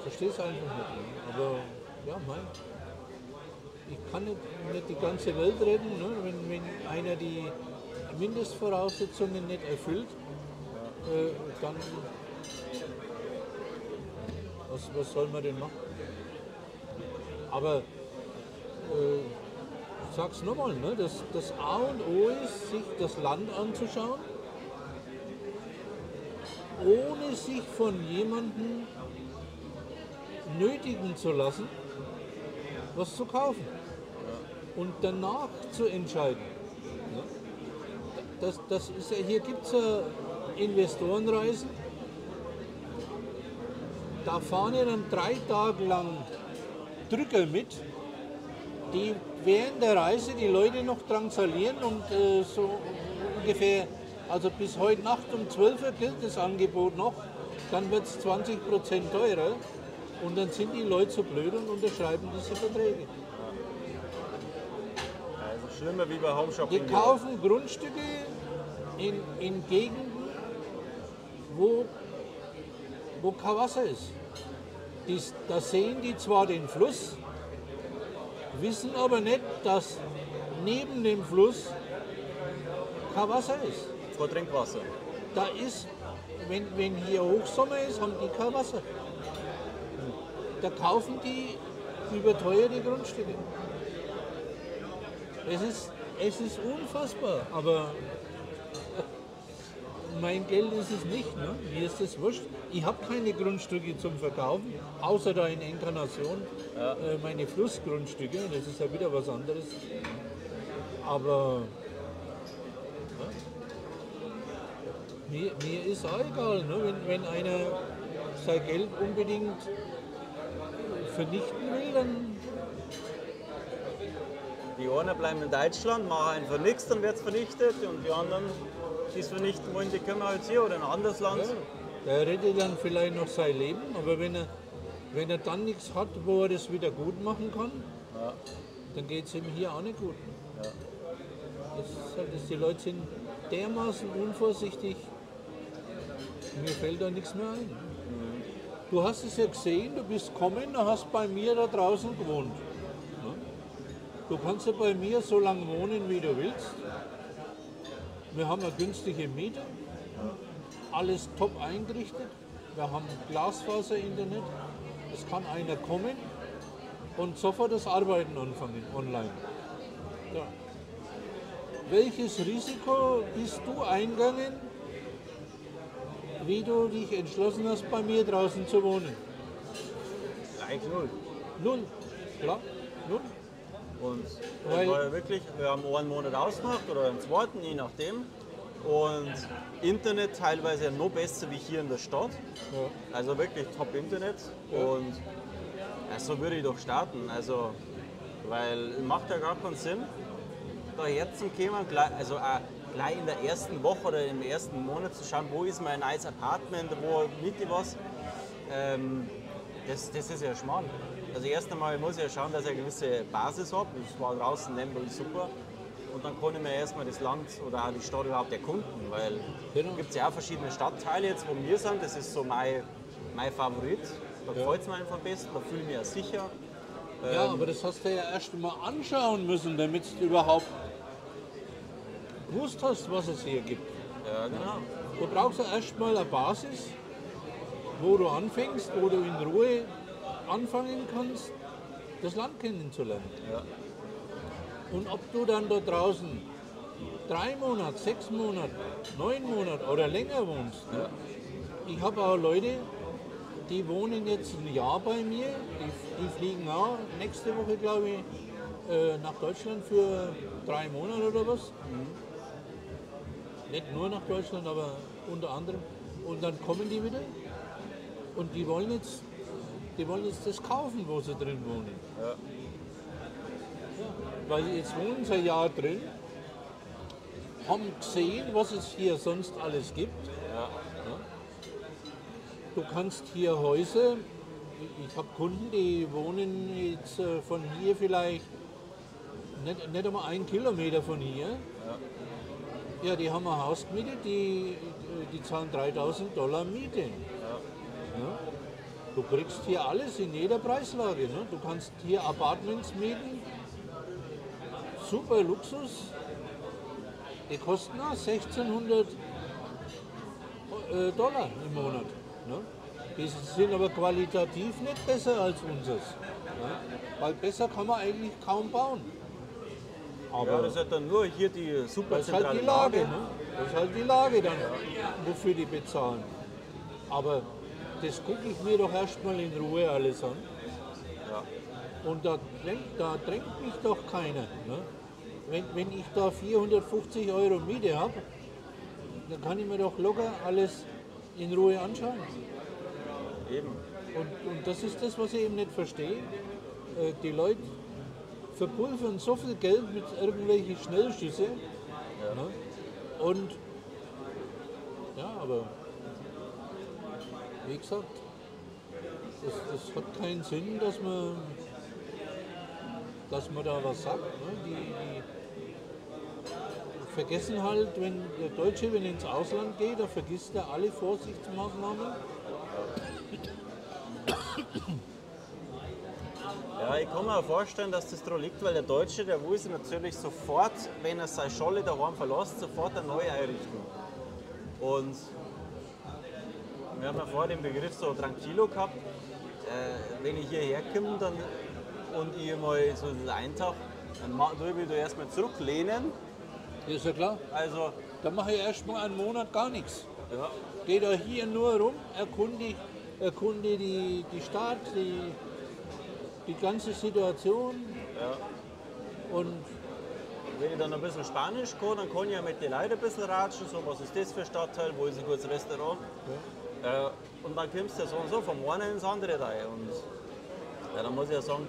S2: verstehe es einfach nicht. Ne? Aber ja, mein, ich kann nicht, nicht die ganze Welt retten, ne? wenn, wenn einer die Mindestvoraussetzungen nicht erfüllt, äh, dann was, was soll man denn machen? Aber äh, ich sag's nochmal, ne? das, das A und O ist, sich das Land anzuschauen, ohne sich von jemandem nötigen zu lassen, was zu kaufen. Und danach zu entscheiden. Das, das ist ja, hier gibt es ja Investorenreisen, da fahren ja dann drei Tage lang Drücker mit, die während der Reise die Leute noch drangsalieren und äh, so ungefähr, also bis heute Nacht um 12 Uhr gilt das Angebot noch, dann wird es 20% teurer und dann sind die Leute so blöd und unterschreiben diese Verträge.
S1: Also schlimmer wie bei Home Shopping.
S2: Die kaufen Grundstücke in, in Gegenden, wo, wo kein Wasser ist. Die, da sehen die zwar den Fluss, wissen aber nicht, dass neben dem Fluss kein Wasser ist.
S1: Kein Trinkwasser.
S2: Da ist, wenn, wenn hier Hochsommer ist, haben die kein Wasser. Da kaufen die überteuerte Grundstücke. Es ist, es ist unfassbar, aber mein Geld ist es nicht. Ne? Mir ist das wurscht. Ich habe keine Grundstücke zum Verkaufen, außer da in Inkarnation ja. äh, meine Flussgrundstücke. Das ist ja wieder was anderes. Aber mir, mir ist auch egal, ne? wenn, wenn einer sein Geld unbedingt vernichten will, dann
S1: die einen bleiben in Deutschland, machen einfach nichts, dann wird es vernichtet und die anderen die es vernichten wollen, die können halt hier oder in ein anderes Land. Ja,
S2: der rettet dann vielleicht noch sein Leben, aber wenn er, wenn er dann nichts hat, wo er das wieder gut machen kann, ja. dann geht es ihm hier auch nicht gut. Ja. Das ist halt, dass die Leute sind dermaßen unvorsichtig, mir fällt da nichts mehr ein. Du hast es ja gesehen, du bist gekommen, du hast bei mir da draußen gewohnt. Du kannst ja bei mir so lange wohnen, wie du willst. Wir haben eine günstige Miete, alles top eingerichtet. Wir haben Glasfaser-Internet. Es kann einer kommen und sofort das Arbeiten anfangen online. Ja. Welches Risiko bist du eingegangen, wie du dich entschlossen hast, bei mir draußen zu wohnen?
S1: Eigentlich null.
S2: Null, klar, null.
S1: Und Weil war wirklich, wir haben einen Monat ausgemacht oder einen zweiten, je nachdem. Und Internet teilweise noch besser wie hier in der Stadt. Ja. Also wirklich top Internet. Ja. Und so würde ich doch starten. Also, weil es macht ja gar keinen Sinn, da jetzt zum kommen, also auch gleich in der ersten Woche oder im ersten Monat zu schauen, wo ist mein neues Apartment, wo miete was. Ähm, das, das ist ja schmal. Also erst einmal muss ich ja schauen, dass ich eine gewisse Basis habe. Das war draußen Lemberg super. Und dann kann ich mir erstmal das Land oder auch die Stadt überhaupt erkunden, weil genau. gibt ja auch verschiedene Stadtteile jetzt, wo wir sind. Das ist so mein, mein Favorit. Da ja. gefällt es mir einfach am besten, da fühle ich mich ja sicher.
S2: Ja, ähm, aber das hast du ja erst mal anschauen müssen, damit du überhaupt gewusst hast, was es hier gibt.
S1: Ja, genau.
S2: Du brauchst ja erst mal eine Basis, wo du anfängst, wo du in Ruhe anfangen kannst, das Land kennenzulernen. Ja. Und ob du dann da draußen drei Monate, sechs Monate, neun Monate oder länger wohnst. Ja. Ich habe auch Leute, die wohnen jetzt ein Jahr bei mir, die, die fliegen auch nächste Woche, glaube ich, äh, nach Deutschland für drei Monate oder was. Mhm. Nicht nur nach Deutschland, aber unter anderem. Und dann kommen die wieder und die wollen jetzt die wollen jetzt das kaufen, wo sie drin wohnen. Ja. Weil jetzt wohnen sie ein Jahr drin, haben gesehen, was es hier sonst alles gibt. Ja. Du kannst hier Häuser, ich habe Kunden, die wohnen jetzt äh, von hier vielleicht nicht, nicht einmal einen Kilometer von hier. Ja. ja, die haben ein Haus gemietet, die, die zahlen 3000 Dollar Miete. Ja. Ja. Du kriegst hier alles in jeder Preislage. Ne? Du kannst hier Apartments mieten, super Luxus. Die kosten auch 1600 äh, Dollar im Monat. Ne? Die sind aber qualitativ nicht besser als unseres. Ne? Weil besser kann man eigentlich kaum bauen.
S1: Aber ja, das ist dann nur hier die super
S2: Das ist halt die Lage, ne? Das ist halt die Lage dann, wofür die bezahlen. Aber das gucke ich mir doch erstmal in Ruhe alles an. Ja. Und da drängt, da drängt mich doch keiner. Ne? Wenn, wenn ich da 450 Euro Miete habe, dann kann ich mir doch locker alles in Ruhe anschauen.
S1: Eben.
S2: Und, und das ist das, was ich eben nicht verstehe. Äh, die Leute verpulvern so viel Geld mit irgendwelchen Schnellschüsse. Ja. Ne? Und ja, aber wie gesagt, das, das, hat keinen Sinn, dass man, dass man da was sagt. Ne? Die, die, vergessen halt, wenn der Deutsche, wenn ins Ausland geht, da vergisst er alle Vorsichtsmaßnahmen.
S1: Ja, ich kann mir auch vorstellen, dass das daran liegt, weil der Deutsche, der will sich natürlich sofort, wenn er seine Scholle daheim verlässt, sofort eine neue einrichten. Und wir haben ja vorher den Begriff so Tranquilo gehabt. Äh, wenn ich hierher komme dann, und ich mal so Tag, dann tue ich mich da erstmal zurücklehnen.
S2: Ist ja klar.
S1: Also,
S2: dann mache ich erstmal einen Monat gar nichts. Ja. Gehe da hier nur rum, erkunde, erkunde die, die Stadt, die, die ganze Situation.
S1: Ja. Und wenn ich dann ein bisschen Spanisch kann, dann kann ich ja mit den Leuten ein bisschen ratschen, so was ist das für ein Stadtteil, wo ist ein gutes Restaurant. Ja. Äh, und dann kommst du ja so und so vom einen ins andere rein. Und ja, dann muss ich ja sagen,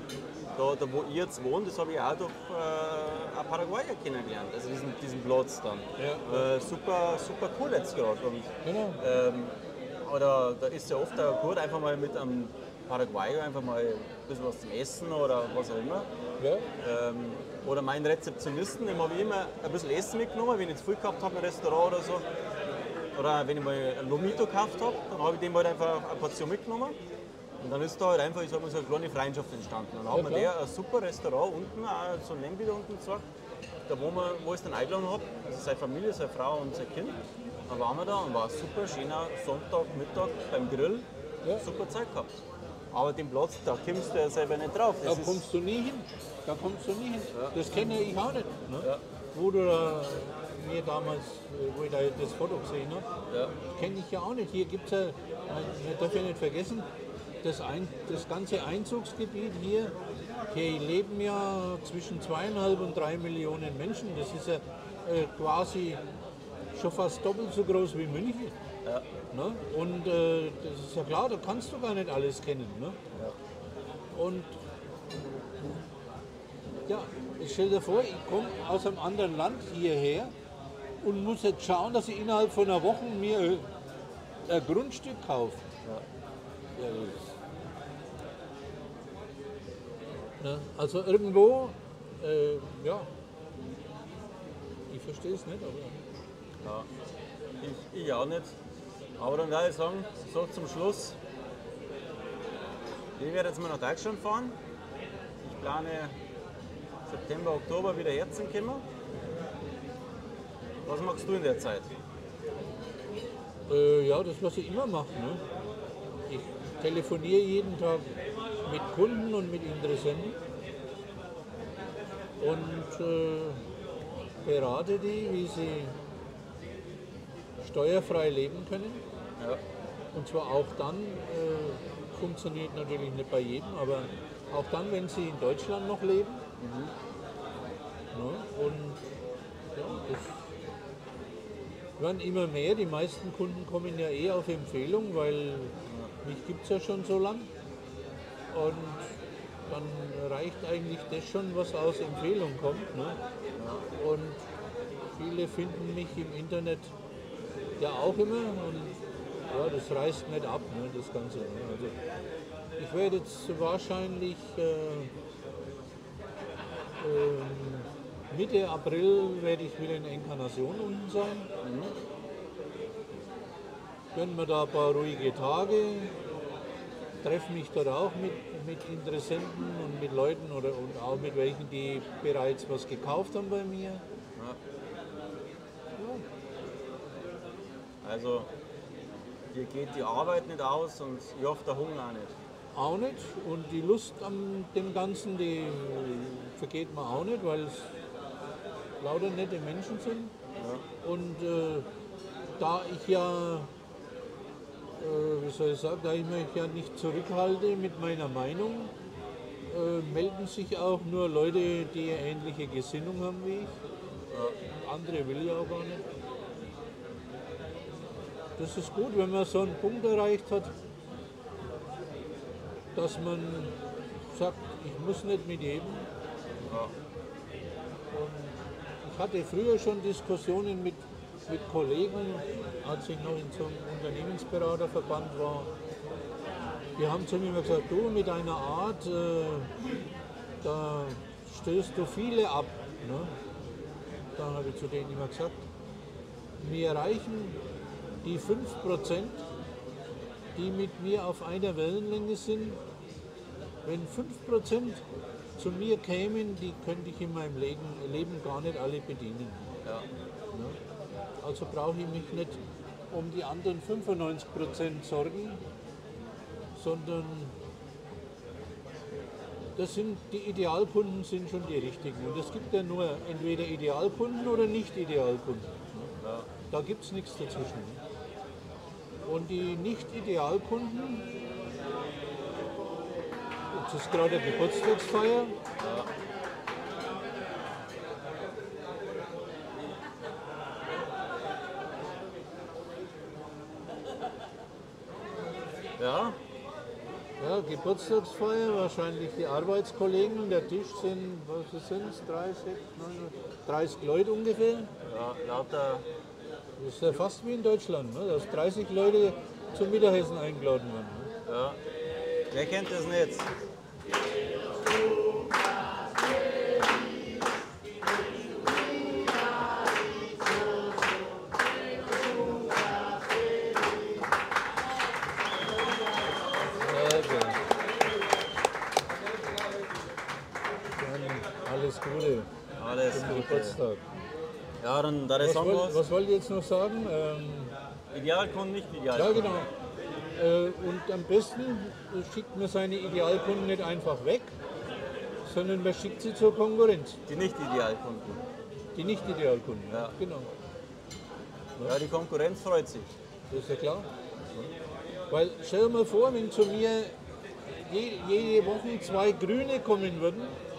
S1: da, da wo ich jetzt wohne, das habe ich auch durch äh, ein Paraguayer kennengelernt, also diesen, diesen Platz dann. Ja. Äh, super, super cool jetzt gerade. Genau. Ähm, oder da ist ja oft auch gut, einfach mal mit einem Paraguayer einfach mal ein bisschen was zum Essen oder was auch immer. Ja. Ähm, oder meinen Rezeptionisten, dem habe ich immer ein bisschen Essen mitgenommen, wenn ich zu viel gehabt habe im Restaurant oder so. Oder wenn ich mal ein Lomito gekauft habe, dann habe ich dem halt einfach eine Portion mitgenommen. Und dann ist da halt einfach, ich sag mal, so eine kleine Freundschaft entstanden. Dann ja, haben wir der ein super Restaurant unten, auch so ein da unten gesagt, da wo, wir, wo ich es dann eingeladen habe, also seine Familie, seine Frau und sein Kind. Dann waren wir da und war ein super schöner Sonntag, Mittag beim Grill. Ja. Super Zeit gehabt. Aber den Platz, da kommst du ja selber nicht drauf.
S2: Das da kommst du nie hin. Da kommst du nie hin. Ja. Das kenne ich auch nicht. Ne? Ja. Wo du mir damals, wo ich da das Foto gesehen habe, ja. kenne ich ja auch nicht. Hier gibt es ja, man darf ja nicht vergessen, das, ein, das ganze Einzugsgebiet hier, hier leben ja zwischen zweieinhalb und drei Millionen Menschen. Das ist ja äh, quasi schon fast doppelt so groß wie München. Ja. Ne? Und äh, das ist ja klar, da kannst du gar nicht alles kennen. Ne? Ja. Und ja, ich stell dir vor, ich komme aus einem anderen Land hierher und muss jetzt schauen, dass ich innerhalb von einer Woche mir ein Grundstück kaufe. Ja. Ne? Also irgendwo, äh, ja, ich verstehe es nicht, aber.
S1: Ja, ich, ich auch nicht. Aber dann würde ich sagen, so zum Schluss, ich werde jetzt mal nach Deutschland fahren. Ich plane September, Oktober wieder herzukommen. Was machst du in der Zeit?
S2: Äh, ja, das, was ich immer mache. Ne? Ich telefoniere jeden Tag mit Kunden und mit Interessenten und äh, berate die, wie sie steuerfrei leben können. Ja. Und zwar auch dann, äh, funktioniert natürlich nicht bei jedem, aber auch dann, wenn sie in Deutschland noch leben. Mhm. Ja, und ja, das werden immer mehr. Die meisten Kunden kommen ja eh auf Empfehlung, weil mich gibt es ja schon so lang. Und dann reicht eigentlich das schon, was aus Empfehlung kommt. Ne? Und viele finden mich im Internet ja auch immer und ja, das reißt nicht ab, ne, das Ganze. Ne? Also, ich werde jetzt wahrscheinlich äh, äh, Mitte April werde ich wieder in Enkarnation unten sein. Mhm. Gönnen wir da ein paar ruhige Tage, treffe mich dort auch mit, mit Interessenten und mit Leuten oder und auch mit welchen, die bereits was gekauft haben bei mir. Ja.
S1: Also dir geht die Arbeit nicht aus und ich hoffe der Hunger auch nicht.
S2: Auch nicht. Und die Lust an dem Ganzen, die vergeht mir auch nicht, weil es lauter nette Menschen sind. Und äh, da ich ja, wie soll ich sagen, da ich mich ja nicht zurückhalte mit meiner Meinung, äh, melden sich auch nur Leute, die ähnliche Gesinnung haben wie ich. Andere will ich auch gar nicht. Das ist gut, wenn man so einen Punkt erreicht hat, dass man sagt, ich muss nicht mit jedem. Und ich hatte früher schon Diskussionen mit, mit Kollegen, als ich noch in so einem Unternehmensberaterverband war. Die haben zu mir immer gesagt, du mit deiner Art, äh, da stößt du viele ab. Ne? Dann habe ich zu denen immer gesagt, mir reichen die 5%, die mit mir auf einer Wellenlänge sind. Wenn 5% zu mir kämen, die könnte ich in meinem Leben, Leben gar nicht alle bedienen.
S1: Ja.
S2: Also brauche ich mich nicht um die anderen 95 Prozent sorgen, sondern das sind, die Idealkunden sind schon die richtigen. Und es gibt ja nur entweder Idealkunden oder Nicht-Idealkunden. Da gibt es nichts dazwischen. Und die Nicht-Idealkunden, jetzt ist gerade eine Geburtstagsfeier,
S1: Ja,
S2: Ja, Geburtstagsfeier, wahrscheinlich die Arbeitskollegen und der Tisch sind, was sind es, 30, 30 Leute ungefähr.
S1: ja lauter,
S2: Das ist ja fast wie in Deutschland, ne? dass 30 Leute zum Mittagessen eingeladen werden. Ne?
S1: ja. Wer kennt das nicht? Ja, dann da
S2: Was, wollt, was wollt ihr jetzt noch sagen? Ähm,
S1: Idealkunden, nicht
S2: ja,
S1: Idealkunden.
S2: genau. Äh, und am besten schickt man seine Idealkunden nicht einfach weg, sondern man schickt sie zur Konkurrenz.
S1: Die nicht Idealkunden.
S2: Die nicht Idealkunden.
S1: Ja.
S2: Genau.
S1: Ja, die Konkurrenz freut sich.
S2: Das ist ja klar. Weil stell dir mal vor, wenn zu mir je, jede Woche zwei Grüne kommen würden ja,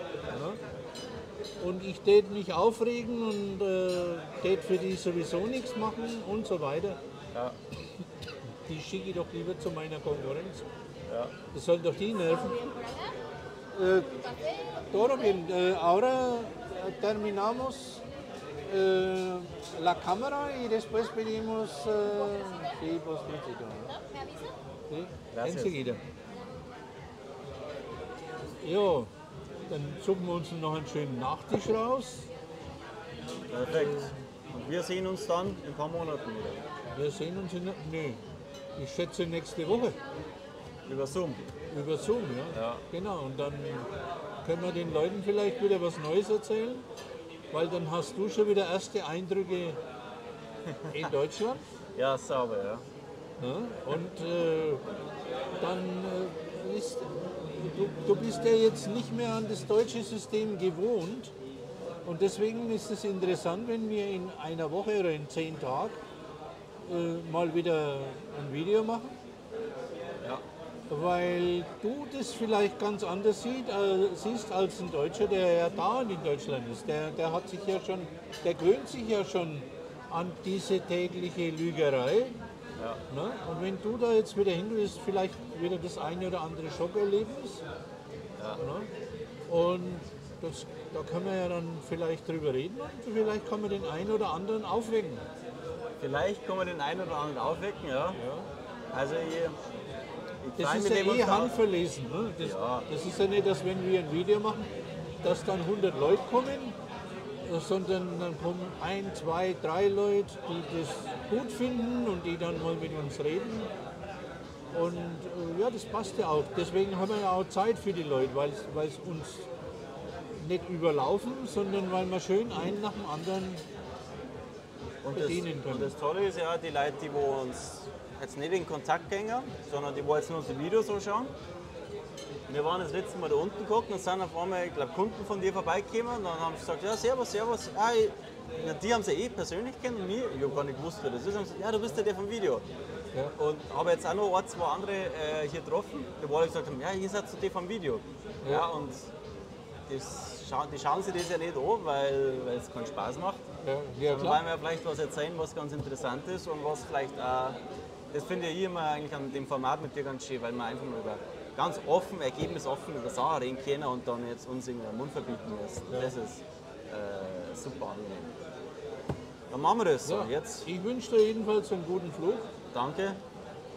S2: und ich tät mich aufregen und äh, tät für die sowieso nichts machen und so weiter,
S1: Ja,
S2: die schicke ich doch lieber zu meiner Konkurrenz.
S1: ja.
S2: Das soll doch die nerven. Todo bien. Eh, ahora terminamos eh, la cámara y después pedimos eh, sí, postrecito, ¿no?
S3: ¿Me avisa?
S2: Sí, enseguida. Jo, dann suchen wir uns noch einen schönen Nachtisch raus.
S1: Perfekt. Und wir sehen uns dann in ein paar Monaten wieder.
S2: Wir sehen uns in, nee, ich schätze nächste Woche
S1: Über Zoom.
S2: über Zoom, ja?
S1: Ja.
S2: Genau, und dann können wir den Leuten vielleicht wieder was Neues erzählen, weil dann hast du schon wieder erste Eindrücke in Deutschland.
S1: Ja, sauber, ja.
S2: Ne? Und äh, dann äh, ist, du, du bist ja jetzt nicht mehr an das deutsche System gewohnt. Und deswegen ist es interessant, wenn wir in einer Woche oder in zehn Tagen äh, mal wieder ein Video machen.
S1: Ja.
S2: Weil du das vielleicht ganz anders sieht, äh, siehst als ein Deutscher, der ja da in Deutschland ist. Der, der hat sich ja schon, der gewöhnt sich ja schon an diese tägliche Lügerei.
S1: Ja.
S2: Ne? Und wenn du da jetzt wieder hin willst, vielleicht wieder das eine oder andere Schockerlebnis.
S1: Ja.
S2: Ne? Und das, da können wir ja dann vielleicht drüber reden und vielleicht kann man den einen oder anderen aufwecken.
S1: Vielleicht können wir den einen oder anderen aufwecken, ja. Also ich, ich
S2: Das ist ja eh handverlesen. Ne? Das,
S1: Ja.
S2: das ist ja nicht, dass wenn wir ein Video machen, dass dann 100 Leute kommen, sondern dann kommen ein, zwei, drei Leute, die das gut finden und die dann mal mit uns reden. Und äh, ja, das passt ja auch. Deswegen haben wir ja auch Zeit für die Leute, weil es uns nicht überlaufen, sondern weil wir schön einen nach dem anderen
S1: Und das,
S2: bedienen können.
S1: und das Tolle ist ja, die Leute, die wo uns jetzt nicht in Kontakt gegangen, sondern die wollen jetzt nur das Video so schauen. Wir waren das letzte Mal da unten geguckt und sind auf einmal, ich glaube, Kunden von dir vorbeigekommen und dann haben sie gesagt, ja, servus, servus. Ah, ich, na, die haben sie eh persönlich kennen und mir, ich habe gar nicht gewusst, wer das ist. Haben sie gesagt, ja, du bist ja der vom Video.
S2: Ja.
S1: Und habe jetzt auch noch ein, zwei andere äh, hier getroffen, die wollen gesagt haben, ja, ihr seid so die vom Video. Ja,
S2: Ja.
S1: und das die schauen sich das ja nicht an, weil, weil es keinen Spaß macht.
S2: Ja, ja klar.
S1: wollen wir vielleicht was erzählen, was ganz interessant ist und was vielleicht auch, das finde ich immer eigentlich an dem Format mit dir ganz schön, weil wir einfach mal über ganz offen, ergebnisoffen über Sachen reden können und dann jetzt uns in den Mund verbieten müssen. Das ist äh, super angenehm. Dann machen wir das so.
S2: Ja.
S1: Jetzt
S2: Ich wünsche dir jedenfalls einen guten Flug
S1: danke,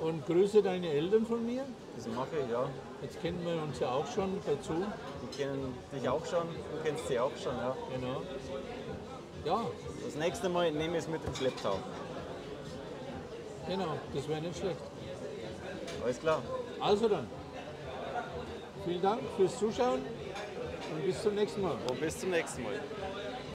S2: und grüße deine Eltern von mir.
S1: das mache ich, ja.
S2: Jetzt kennen wir uns ja auch schon dazu.
S1: Die kennen dich auch schon, du kennst sie auch schon, ja.
S2: Genau. Ja,
S1: Das nächste Mal nehme ich es mit dem Schlepptau.
S2: genau, das wäre nicht schlecht.
S1: Alles klar.
S2: Also dann, vielen Dank fürs Zuschauen und bis zum nächsten Mal.
S1: Und bis zum nächsten Mal.